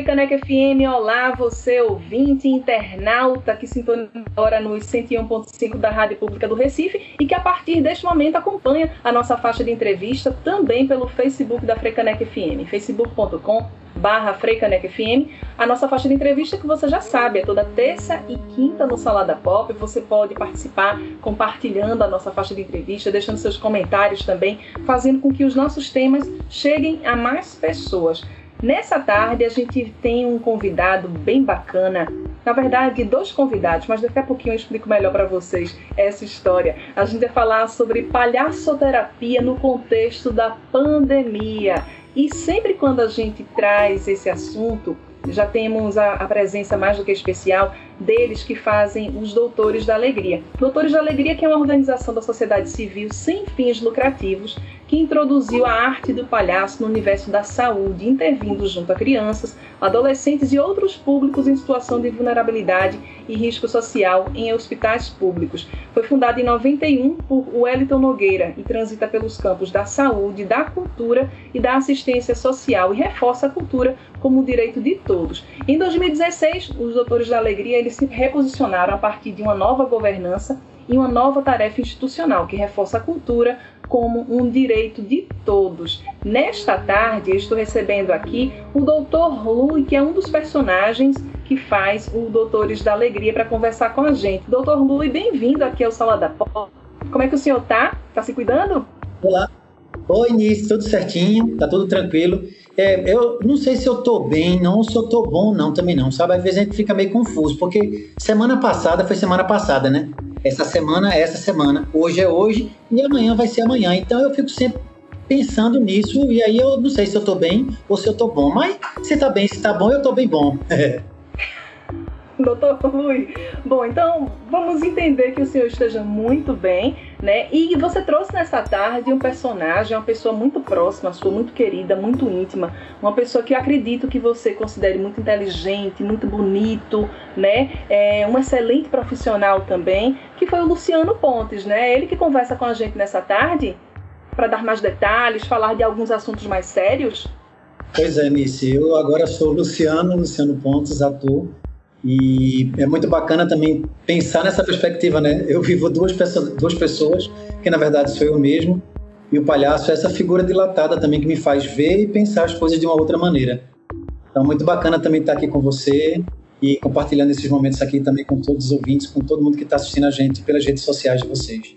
Freicaneca FM, olá você ouvinte, internauta que sintoniza agora nos 101.5 da Rádio Pública do Recife e que a partir deste momento acompanha a nossa faixa de entrevista também pelo Facebook da Freicaneca FM, facebook.com barra FM, a nossa faixa de entrevista que você já sabe, é toda terça e quinta no Salada Pop, você pode participar compartilhando a nossa faixa de entrevista, deixando seus comentários também, fazendo com que os nossos temas cheguem a mais pessoas. Nessa tarde a gente tem um convidado bem bacana. Na verdade, dois convidados, mas daqui a pouquinho eu explico melhor para vocês essa história. A gente vai falar sobre palhaçoterapia no contexto da pandemia. E sempre quando a gente traz esse assunto, já temos a, a, presença mais do que especial deles que fazem os Doutores da Alegria. Doutores da Alegria que é uma organização da sociedade civil sem fins lucrativos que introduziu a arte do palhaço no universo da saúde, intervindo junto a crianças, adolescentes e outros públicos em situação de vulnerabilidade e risco social em hospitais públicos. Foi fundada em 91 por Wellington Nogueira e transita pelos campos da saúde, da cultura e da assistência social e reforça a cultura como direito de todos. Em 2016, os Doutores da Alegria eles se reposicionaram a partir de uma nova governança e uma nova tarefa institucional que reforça a cultura como um direito de todos. Nesta tarde, estou recebendo aqui o Dr. Lui, que é um dos personagens que faz o Doutores da Alegria para conversar com a gente. Dr. Lui, bem-vindo aqui ao Sala da Pop. Como é que o senhor tá? Tá se cuidando? Olá. Oi, Nice, tudo certinho, tá tudo tranquilo. É, eu não sei se eu tô bem, não, se eu tô bom, não, também não, sabe? Às vezes a gente fica meio confuso, porque semana passada foi semana passada, né? Essa semana é essa semana, hoje é hoje e amanhã vai ser amanhã. Então eu fico sempre pensando nisso e aí eu não sei se eu tô bem ou se eu tô bom. Mas se tá bem, se tá bom, eu tô bem bom. Doutor Rui, bom, então vamos entender que o senhor esteja muito bem, né? E você trouxe nessa tarde um personagem, uma pessoa muito próxima, sua, muito querida, muito íntima, uma pessoa que eu acredito que você considere muito inteligente, muito bonito, né? É um excelente profissional também, que foi o Luciano Pontes, né? Ele que conversa com a gente nessa tarde para dar mais detalhes, falar de alguns assuntos mais sérios. Pois é, Nice, eu agora sou Luciano, Luciano Pontes, ator e é muito bacana também pensar nessa perspectiva, né? Eu vivo duas, pessoas, duas pessoas, que na verdade sou eu mesmo, e o palhaço é essa figura dilatada também que me faz ver e pensar as coisas de uma outra maneira. Então, muito bacana também estar aqui com você e compartilhando esses momentos aqui também com todos os ouvintes, com todo mundo que está assistindo a gente pelas redes sociais de vocês.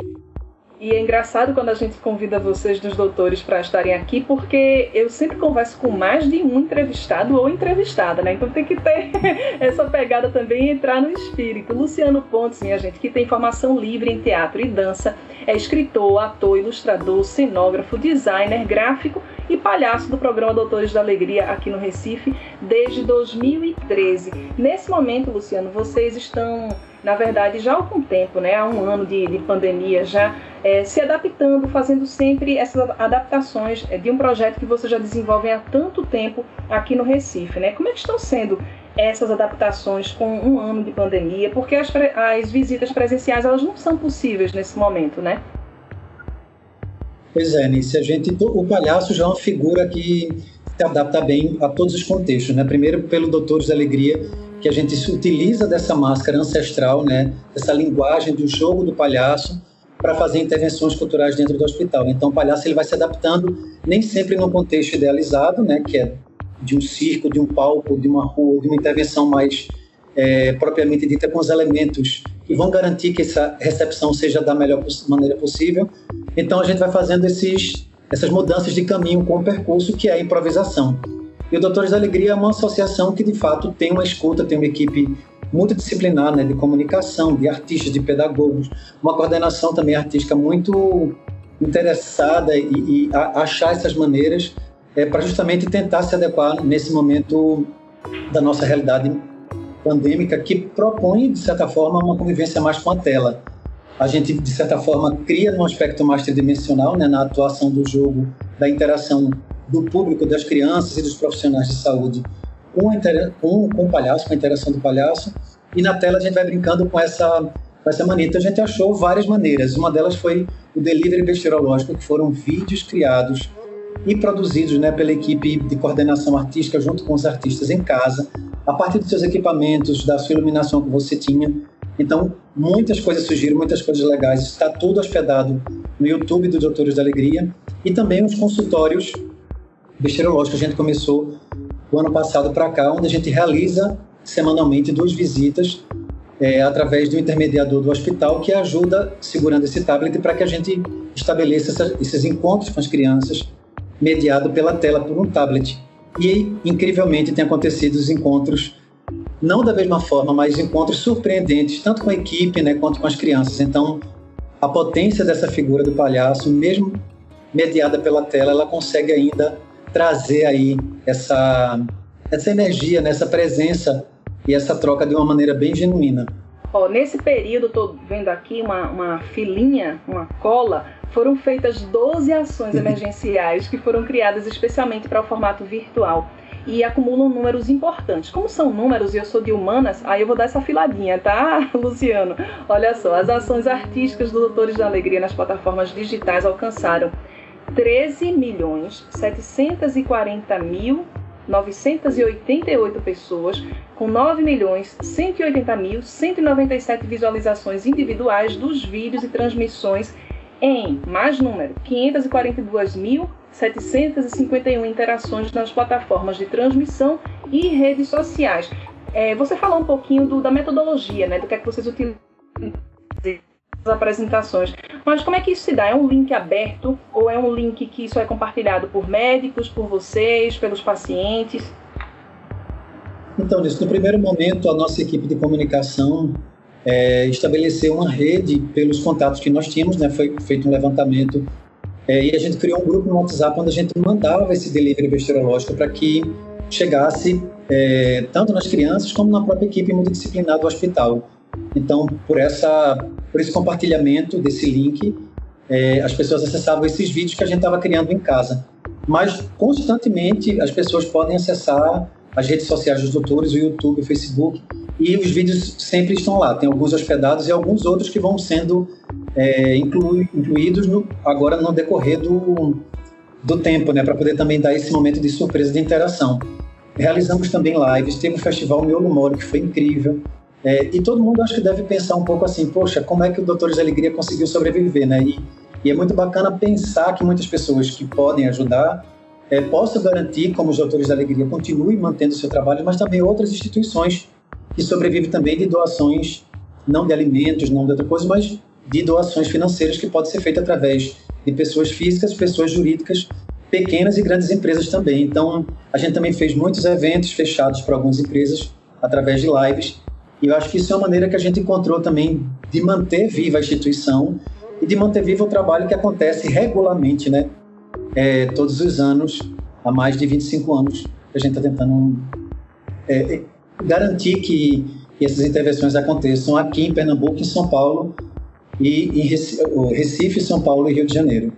E é engraçado quando a gente convida vocês dos doutores para estarem aqui, porque eu sempre converso com mais de um entrevistado ou entrevistada, né? Então tem que ter essa pegada também e entrar no espírito. Luciano Pontes, minha gente, que tem formação livre em teatro e dança, é escritor, ator, ilustrador, cenógrafo, designer, gráfico e palhaço do programa Doutores da Alegria aqui no Recife desde 2013. Nesse momento, Luciano, vocês estão na verdade, já há algum tempo, né, há um ano de, de pandemia, já é, se adaptando, fazendo sempre essas adaptações é, de um projeto que vocês já desenvolvem há tanto tempo aqui no Recife. Né? Como é que estão sendo essas adaptações com um ano de pandemia? Porque as, as visitas presenciais elas não são possíveis nesse momento, né? Pois é, Nice, a gente, o palhaço já é uma figura que se adapta bem a todos os contextos, né? Primeiro pelo Doutores da Alegria, que a gente se utiliza dessa máscara ancestral, né, dessa linguagem do jogo do palhaço para fazer intervenções culturais dentro do hospital. Então, o palhaço ele vai se adaptando nem sempre no contexto idealizado, né, que é de um circo, de um palco, de uma rua, de uma intervenção mais é, propriamente dita com os elementos que vão garantir que essa recepção seja da melhor maneira possível. Então, a gente vai fazendo esses, essas mudanças de caminho com o percurso, que é a improvisação. E o Doutores da Alegria é uma associação que, de fato, tem uma escuta, tem uma equipe multidisciplinar, né, de comunicação, de artistas, de pedagogos, uma coordenação também artística muito interessada e, e achar essas maneiras é, para justamente tentar se adequar nesse momento da nossa realidade pandêmica que propõe, de certa forma, uma convivência mais com a tela. A gente, de certa forma, cria um aspecto mais tridimensional né, na atuação do jogo, da interação do público, das crianças e dos profissionais de saúde com, com, com o palhaço, com a interação do palhaço. E na tela a gente vai brincando com essa, com essa mania. Então a gente achou várias maneiras. Uma delas foi o delivery besteirológico, que foram vídeos criados e produzidos né, pela equipe de coordenação artística junto com os artistas em casa, a partir dos seus equipamentos, da sua iluminação que você tinha. Então, muitas coisas surgiram, muitas coisas legais. Está tudo hospedado no YouTube do Doutores da Alegria e também os consultórios besteirológicos. A gente começou o ano passado para cá, onde a gente realiza semanalmente duas visitas é, através do intermediador do hospital que ajuda segurando esse tablet para que a gente estabeleça esses encontros com as crianças mediado pela tela por um tablet. E, incrivelmente, tem acontecido os encontros, não da mesma forma, mas encontros surpreendentes, tanto com a equipe né, quanto com as crianças. Então, a potência dessa figura do palhaço, mesmo mediada pela tela, ela consegue ainda trazer aí essa, essa energia, né, essa presença e essa troca de uma maneira bem genuína. Oh, nesse período, estou vendo aqui uma, uma filinha, uma cola foram feitas 12 ações emergenciais que foram criadas especialmente para o formato virtual e acumulam números importantes. Como são números e eu sou de humanas, aí eu vou dar essa filadinha, tá, Luciano? Olha só, as ações artísticas do Doutores da Alegria nas plataformas digitais alcançaram 13 milhões 740 mil 988 pessoas, com 9 milhões 180 mil 197 visualizações individuais dos vídeos e transmissões em mais número 542.751 interações nas plataformas de transmissão e redes sociais. É, você falou um pouquinho do, da metodologia, né, do que é que vocês utilizam as apresentações. Mas como é que isso se dá? É um link aberto ou é um link que isso é compartilhado por médicos, por vocês, pelos pacientes? Então, nisso, no primeiro momento, a nossa equipe de comunicação é, estabelecer uma rede pelos contatos que nós tínhamos, né? Foi feito um levantamento é, e a gente criou um grupo no WhatsApp onde a gente mandava esse delivery bacteriológico para que chegasse é, tanto nas crianças como na própria equipe multidisciplinar do hospital. Então, por essa, por esse compartilhamento desse link, é, as pessoas acessavam esses vídeos que a gente estava criando em casa. Mas constantemente as pessoas podem acessar as redes sociais dos doutores, o YouTube, o Facebook, e os vídeos sempre estão lá. Tem alguns hospedados e alguns outros que vão sendo é, inclu, incluídos no, agora no decorrer do, do tempo, né, para poder também dar esse momento de surpresa de interação. Realizamos também lives, teve o festival Miolo Moro, que foi incrível. É, e todo mundo acho que deve pensar um pouco assim, poxa, como é que o Doutores da Alegria conseguiu sobreviver, né? E, e é muito bacana pensar que muitas pessoas que podem ajudar é, possam garantir, como os Doutores da Alegria continuem mantendo seu trabalho, mas também outras instituições que sobrevive também de doações, não de alimentos, não de outra coisa, mas de doações financeiras que pode ser feita através de pessoas físicas, pessoas jurídicas, pequenas e grandes empresas também. Então, a gente também fez muitos eventos fechados para algumas empresas através de lives. E eu acho que isso é uma maneira que a gente encontrou também de manter viva a instituição e de manter vivo o trabalho que acontece regularmente, né? É, todos os anos, há mais de 25 anos, a gente está tentando é, garantir que, que essas intervenções aconteçam aqui em Pernambuco, em São Paulo e em Recife, São Paulo e Rio de Janeiro.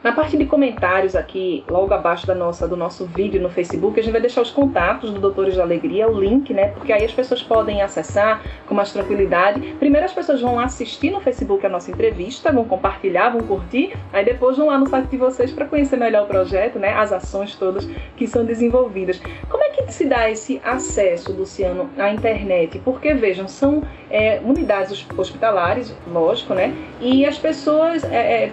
Na parte de comentários aqui, logo abaixo da nossa, do nosso vídeo no Facebook, a gente vai deixar os contatos do Doutores da Alegria, o link, né? Porque aí as pessoas podem acessar com mais tranquilidade. Primeiro as pessoas vão assistir no Facebook a nossa entrevista, vão compartilhar, vão curtir, aí depois vão lá no site de vocês para conhecer melhor o projeto, né? As ações todas que são desenvolvidas. Como é que se dá esse acesso, Luciano, à internet? Porque, vejam, são é, unidades hospitalares, lógico, né? E as pessoas... É, é,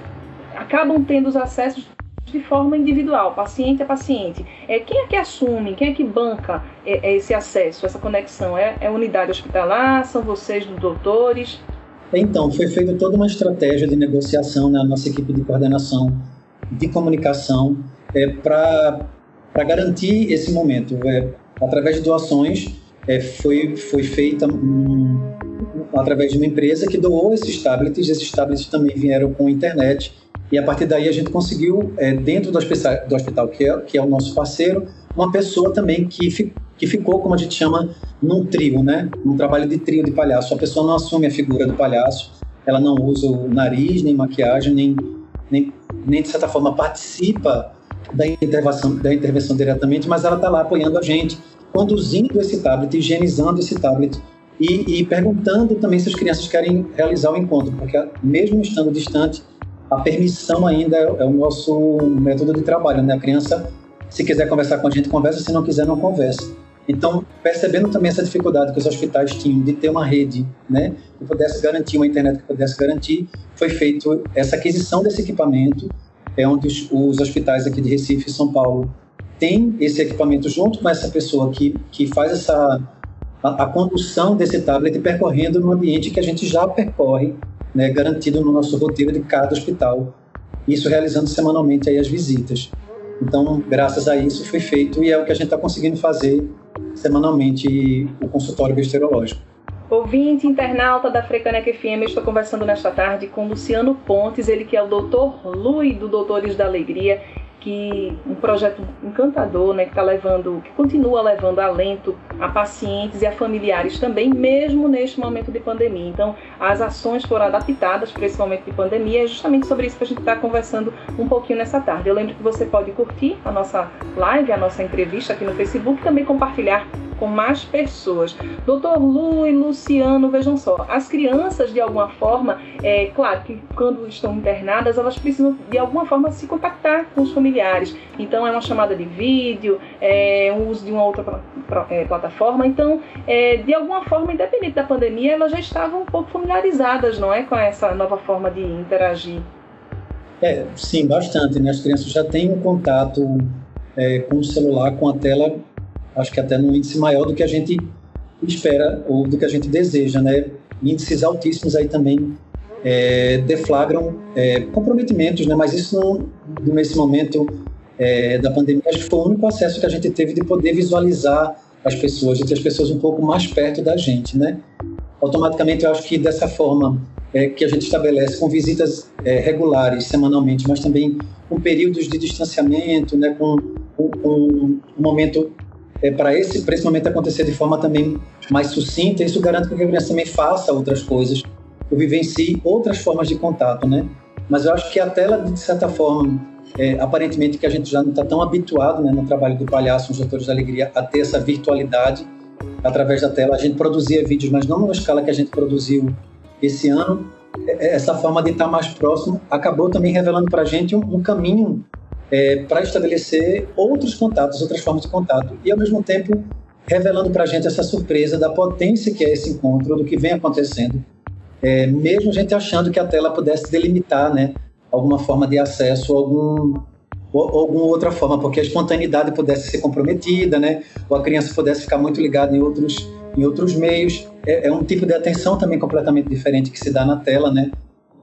acabam tendo os acessos de forma individual, paciente a paciente. É, quem é que assume, quem é que banca é, é esse acesso, essa conexão? É, é unidade hospitalar? São vocês, dos doutores? Então, foi feita toda uma estratégia de negociação na nossa equipe de coordenação, de comunicação, é, para garantir esse momento. É, através de doações, é, foi, foi feita um, através de uma empresa que doou esses tablets. Esses tablets também vieram com internet e a partir daí a gente conseguiu, é, dentro do hospital, do hospital que, é, que é o nosso parceiro, uma pessoa também que, fi, que ficou, como a gente chama, num trio, né? Um trabalho de trio de palhaço. A pessoa não assume a figura do palhaço, ela não usa o nariz, nem maquiagem, nem, nem, nem de certa forma participa da intervenção, da intervenção diretamente, mas ela está lá apoiando a gente, conduzindo esse tablet, higienizando esse tablet e, e perguntando também se as crianças querem realizar o encontro, porque mesmo estando distante, a permissão ainda é, o nosso método de trabalho, né? A criança, se quiser conversar com a gente, conversa, se não quiser, não conversa. Então, percebendo também essa dificuldade que os hospitais tinham de ter uma rede, né, que pudesse garantir uma internet que pudesse garantir, foi feito essa aquisição desse equipamento, é onde os, os hospitais aqui de Recife e São Paulo têm esse equipamento junto com essa pessoa que, que faz essa a, a condução desse tablet percorrendo no ambiente que a gente já percorre, né, garantido no nosso roteiro de cada hospital. Isso realizando semanalmente aí as visitas. Então, graças a isso foi feito e é o que a gente está conseguindo fazer semanalmente o consultório bacteriológico. Ouvinte internauta da Frecanec FM, estou conversando nesta tarde com Luciano Pontes, ele que é o doutor Lui do Doutores da Alegria que um projeto encantador, né, que está levando, que continua levando alento a pacientes e a familiares também, mesmo neste momento de pandemia. Então, as ações foram adaptadas para esse momento de pandemia. É justamente sobre isso que a gente está conversando um pouquinho nessa tarde. Eu lembro que você pode curtir a nossa live, a nossa entrevista aqui no Facebook, e também compartilhar com mais pessoas. Doutor Lu e Luciano, vejam só, as crianças, de alguma forma, é claro que quando estão internadas, elas precisam de alguma forma se contactar com os familiares. Então, é uma chamada de vídeo, é um uso de uma outra é, plataforma. Então, é, de alguma forma, independente da pandemia, elas já estavam um pouco familiarizadas, não é, com essa nova forma de interagir. É, sim, bastante. Né? As crianças já têm um contato é, com o celular, com a tela acho que até num índice maior do que a gente espera ou do que a gente deseja, né? Índices altíssimos aí também é, deflagram é, comprometimentos, né? Mas isso não, nesse momento é, da pandemia, acho que foi o único acesso que a gente teve de poder visualizar as pessoas, de ter as pessoas um pouco mais perto da gente, né? Automaticamente, eu acho que dessa forma é, que a gente estabelece com visitas é, regulares, semanalmente, mas também com períodos de distanciamento, né? Com, com, um momento é, para esse, esse momento acontecer de forma também mais sucinta, isso garante que a criança também faça outras coisas, ou vivencie outras formas de contato, né? Mas eu acho que a tela, de certa forma, é, aparentemente que a gente já não está tão habituado né, no trabalho do palhaço, nos Doutores da Alegria, a ter essa virtualidade através da tela. A gente produzia vídeos, mas não na escala que a gente produziu esse ano. É, é, essa forma de estar mais próximo acabou também revelando para a gente um, um caminho é, para estabelecer outros contatos, outras formas de contato, e ao mesmo tempo revelando para a gente essa surpresa da potência que é esse encontro, do que vem acontecendo, é, mesmo a gente achando que a tela pudesse delimitar né, alguma forma de acesso, algum, alguma outra forma, porque a espontaneidade pudesse ser comprometida, né, ou a criança pudesse ficar muito ligada em outros, em outros meios. É, é um tipo de atenção também completamente diferente que se dá na tela, né?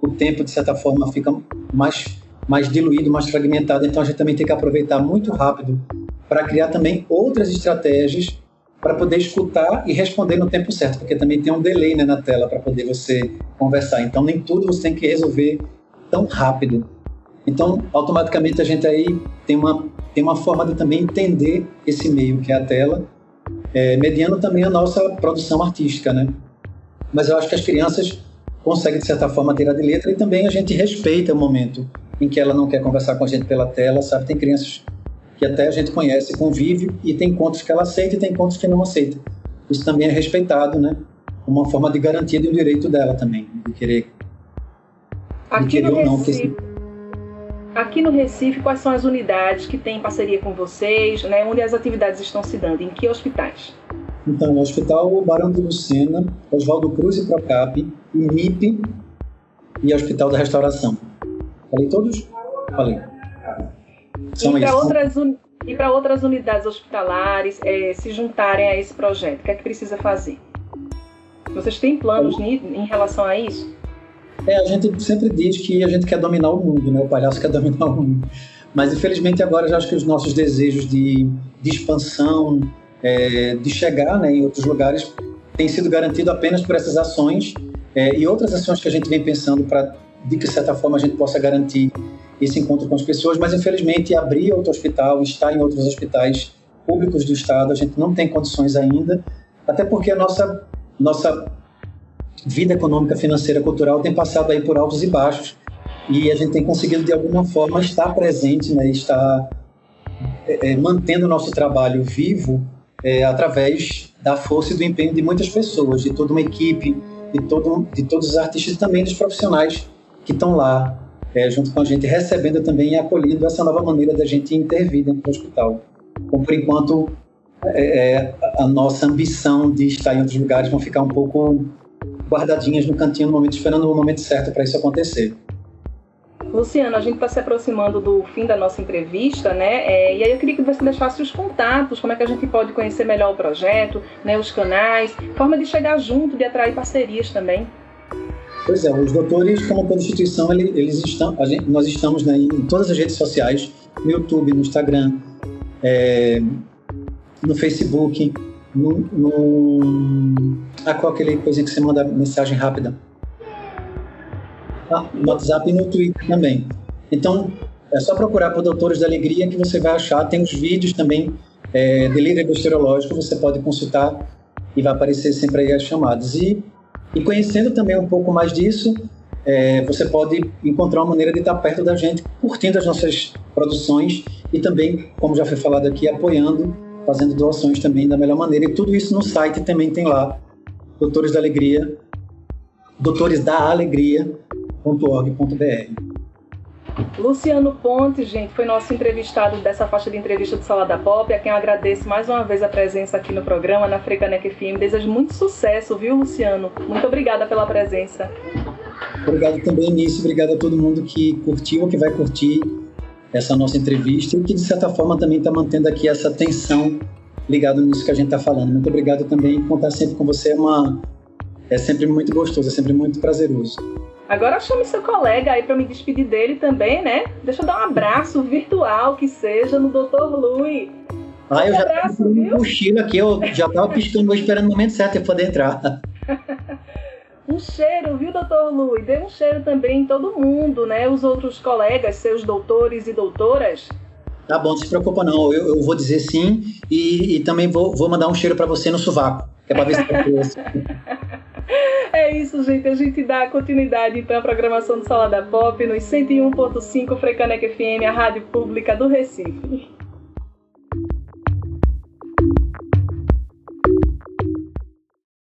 O tempo, de certa forma, fica mais mais diluído, mais fragmentado. Então a gente também tem que aproveitar muito rápido para criar também outras estratégias para poder escutar e responder no tempo certo, porque também tem um delay né, na tela para poder você conversar. Então nem tudo você tem que resolver tão rápido. Então automaticamente a gente aí tem uma tem uma forma de também entender esse meio que é a tela, é, mediando também a nossa produção artística, né? Mas eu acho que as crianças conseguem de certa forma ter a de letra e também a gente respeita o momento em que ela não quer conversar com a gente pela tela, sabe? Tem crianças que até a gente conhece, convive, e tem encontros que ela aceita e tem encontros que não aceita. Isso também é respeitado, né? Uma forma de garantia do direito dela também, de querer, Aqui de querer no ou não. Recife, Aqui no Recife, quais são as unidades que têm parceria com vocês, né? Onde as atividades estão se dando? Em que hospitais? Então, o Hospital Barão de Lucena, Oswaldo Cruz e Procap, MIP e Hospital da Restauração. Falei todos? Falei. São e para outras, un... outras unidades hospitalares é, se juntarem a esse projeto, o que é que precisa fazer? Vocês têm planos em relação a isso? É, a gente sempre diz que a gente quer dominar o mundo, né? O palhaço quer dominar o mundo. Mas infelizmente agora já acho que os nossos desejos de, de expansão, é, de chegar né, em outros lugares, têm sido garantido apenas por essas ações é, e outras ações que a gente vem pensando para de que, de certa forma, a gente possa garantir esse encontro com as pessoas, mas infelizmente abrir outro hospital, estar em outros hospitais públicos do estado, a gente não tem condições ainda, até porque a nossa nossa vida econômica, financeira, cultural tem passado aí por altos e baixos e a gente tem conseguido de alguma forma estar presente, né, estar é, é mantendo o nosso trabalho vivo é, através da força e do empenho de muitas pessoas, de toda uma equipe, de, todo, de todos os artistas e também dos profissionais que estão lá é, junto com a gente, recebendo também e acolhendo essa nova maneira da gente intervir dentro do hospital. Como, por enquanto, é, é, a nossa ambição de estar em outros lugares vão ficar um pouco guardadinhas no cantinho no momento, esperando o momento certo para isso acontecer. Luciano, a gente está se aproximando do fim da nossa entrevista, né? É, e aí eu queria que você deixasse os contatos, como é que a gente pode conhecer melhor o projeto, né? Os canais, forma de chegar junto, de atrair parcerias também. Pois é, os doutores, como toda instituição, eles estão, gente, nós estamos né, em todas as redes sociais, no YouTube, no Instagram, é, no Facebook, no, no ah, qual aquele coisa que você manda mensagem rápida? Ah, no WhatsApp e no Twitter também. Então, é só procurar por Doutores da Alegria que você vai achar. Tem os vídeos também é, de líder bacteriológico, você pode consultar e vai aparecer sempre aí as chamadas. E, e conhecendo também um pouco mais disso, é, você pode encontrar uma maneira de estar perto da gente, curtindo as nossas produções e também, como já foi falado aqui, apoiando, fazendo doações também da melhor maneira. E tudo isso no site também tem lá, Doutores da Alegria, Doutores da Alegria, www.org.br. Luciano Ponte, gente, foi nosso entrevistado dessa faixa de entrevista do Salada Pop, a quem eu agradeço mais uma vez a presença aqui no programa, na Frecanec FM. Desejo muito sucesso, viu, Luciano? Muito obrigada pela presença. Obrigado também, Nisso. Obrigado a todo mundo que curtiu que vai curtir essa nossa entrevista e que, de certa forma, também está mantendo aqui essa tensão ligada nisso que a gente está falando. Muito obrigado também. Contar sempre com você é, uma... é sempre muito gostoso, é sempre muito prazeroso. Agora chame seu colega aí para me despedir dele também, né? Deixa eu dar um abraço virtual que seja no Dr. Lui. Ah, eu já abraço, tava um cochilo aqui, eu já tava piscando esperando o momento certo para poder entrar. um cheiro, viu, doutor Lui? Dê um cheiro também em todo mundo, né? Os outros colegas, seus doutores e doutoras. Tá bom, não se preocupa não, eu, eu vou dizer sim e, e também vou, vou mandar um cheiro para você no sovaco, que é para ver se tá É isso, gente. A gente dá continuidade então à programação do Salada Pop nos 101.5 Frecanec FM, a rádio pública do Recife.